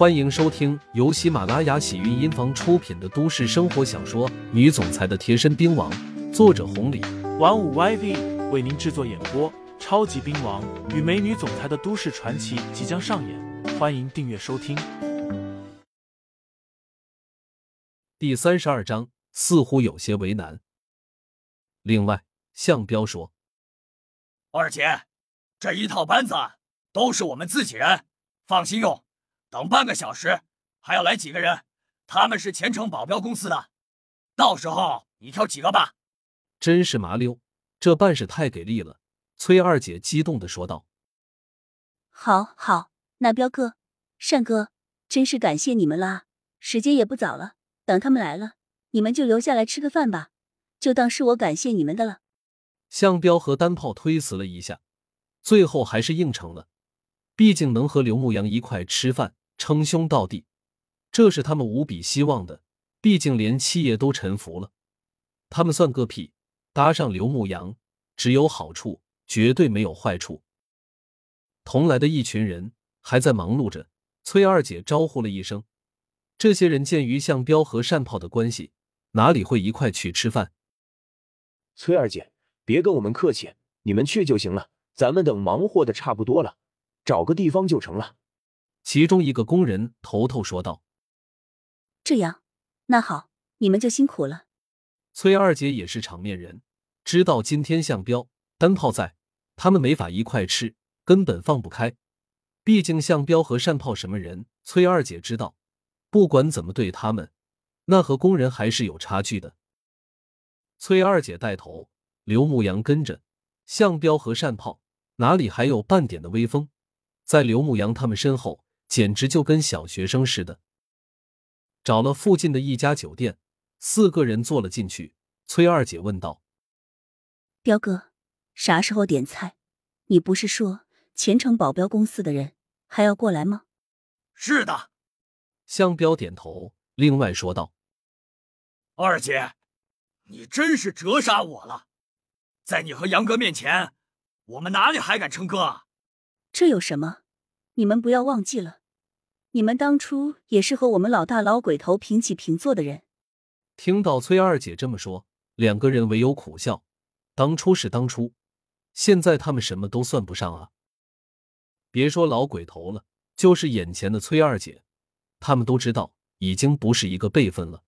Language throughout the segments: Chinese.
欢迎收听由喜马拉雅喜韵音房出品的都市生活小说《女总裁的贴身兵王》，作者红礼，玩五 YV 为您制作演播。超级兵王与美女总裁的都市传奇即将上演，欢迎订阅收听。第三十二章似乎有些为难。另外，向彪说：“二姐，这一套班子都是我们自己人，放心用。等半个小时还要来几个人，他们是前程保镖公司的，到时候你挑几个吧。”真是麻溜，这办事太给力了。崔二姐激动的说道：“好，好，那彪哥、善哥，真是感谢你们啦！时间也不早了，等他们来了，你们就留下来吃个饭吧，就当是我感谢你们的了。”向彪和单炮推辞了一下，最后还是应承了。毕竟能和刘牧阳一块吃饭，称兄道弟，这是他们无比希望的。毕竟连七爷都臣服了，他们算个屁！搭上刘牧阳，只有好处。绝对没有坏处。同来的一群人还在忙碌着，崔二姐招呼了一声。这些人鉴于向彪和善炮的关系，哪里会一块去吃饭？崔二姐，别跟我们客气，你们去就行了。咱们等忙活的差不多了，找个地方就成了。其中一个工人头头说道：“这样，那好，你们就辛苦了。”崔二姐也是场面人，知道今天项彪、单炮在。他们没法一块吃，根本放不开。毕竟项彪和单炮什么人，崔二姐知道。不管怎么对他们，那和工人还是有差距的。崔二姐带头，刘牧阳跟着，项彪和单炮哪里还有半点的威风？在刘牧阳他们身后，简直就跟小学生似的。找了附近的一家酒店，四个人坐了进去。崔二姐问道：“彪哥。”啥时候点菜？你不是说前程保镖公司的人还要过来吗？是的，向彪点头，另外说道：“二姐，你真是折杀我了，在你和杨哥面前，我们哪里还敢称哥啊？这有什么？你们不要忘记了，你们当初也是和我们老大老鬼头平起平坐的人。”听到崔二姐这么说，两个人唯有苦笑。当初是当初。现在他们什么都算不上啊！别说老鬼头了，就是眼前的崔二姐，他们都知道已经不是一个辈分了。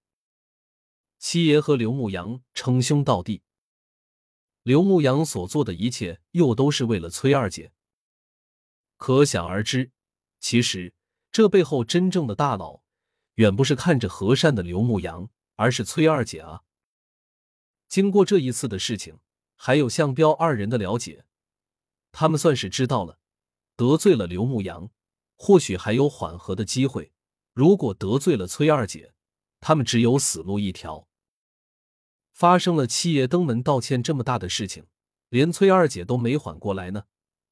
七爷和刘牧阳称兄道弟，刘牧阳所做的一切又都是为了崔二姐，可想而知，其实这背后真正的大佬，远不是看着和善的刘牧阳，而是崔二姐啊！经过这一次的事情。还有向彪二人的了解，他们算是知道了，得罪了刘牧阳，或许还有缓和的机会；如果得罪了崔二姐，他们只有死路一条。发生了七爷登门道歉这么大的事情，连崔二姐都没缓过来呢，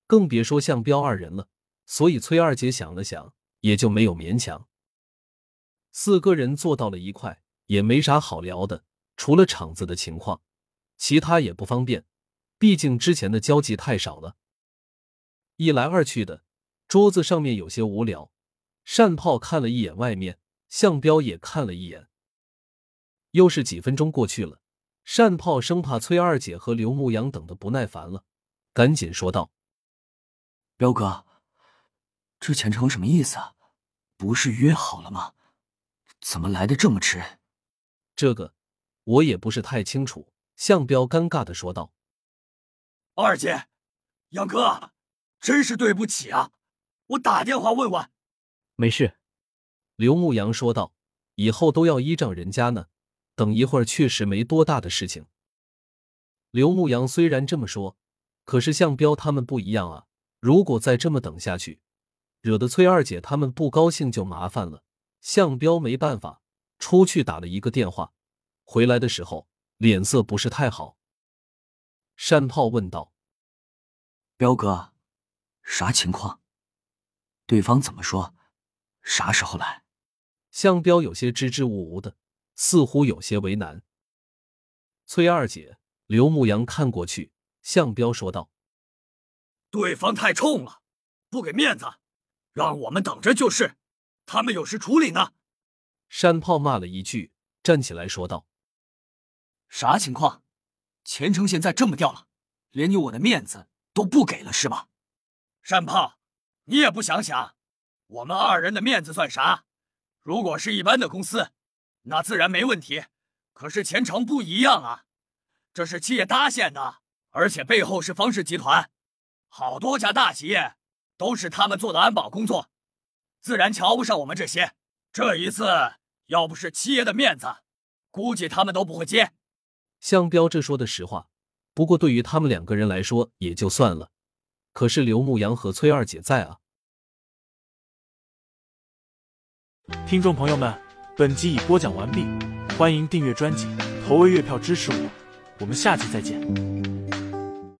更别说向彪二人了。所以崔二姐想了想，也就没有勉强。四个人坐到了一块，也没啥好聊的，除了厂子的情况。其他也不方便，毕竟之前的交集太少了。一来二去的，桌子上面有些无聊。单炮看了一眼外面，向彪也看了一眼。又是几分钟过去了，单炮生怕崔二姐和刘牧阳等的不耐烦了，赶紧说道：“彪哥，这前程什么意思啊？不是约好了吗？怎么来的这么迟？”这个我也不是太清楚。向彪尴尬的说道：“二姐，杨哥，真是对不起啊！我打电话问问。”没事，刘牧阳说道：“以后都要依仗人家呢。等一会儿确实没多大的事情。”刘牧阳虽然这么说，可是向彪他们不一样啊！如果再这么等下去，惹得崔二姐他们不高兴就麻烦了。向彪没办法，出去打了一个电话，回来的时候。脸色不是太好，山炮问道：“彪哥，啥情况？对方怎么说？啥时候来？”向彪有些支支吾吾的，似乎有些为难。崔二姐、刘牧阳看过去，向彪说道：“对方太冲了，不给面子，让我们等着就是。他们有事处理呢。山炮骂了一句，站起来说道：“啥情况？前程现在这么掉了，连你我的面子都不给了是吧？”山炮，你也不想想，我们二人的面子算啥？如果是一般的公司，那自然没问题。可是前程不一样啊，这是企业搭线的，而且背后是方氏集团，好多家大企业都是他们做的安保工作，自然瞧不上我们这些。这一次要不是七爷的面子，估计他们都不会接。向彪这说的实话，不过对于他们两个人来说也就算了。可是刘牧阳和崔二姐在啊。听众朋友们，本集已播讲完毕，欢迎订阅专辑，投喂月票支持我，我们下集再见。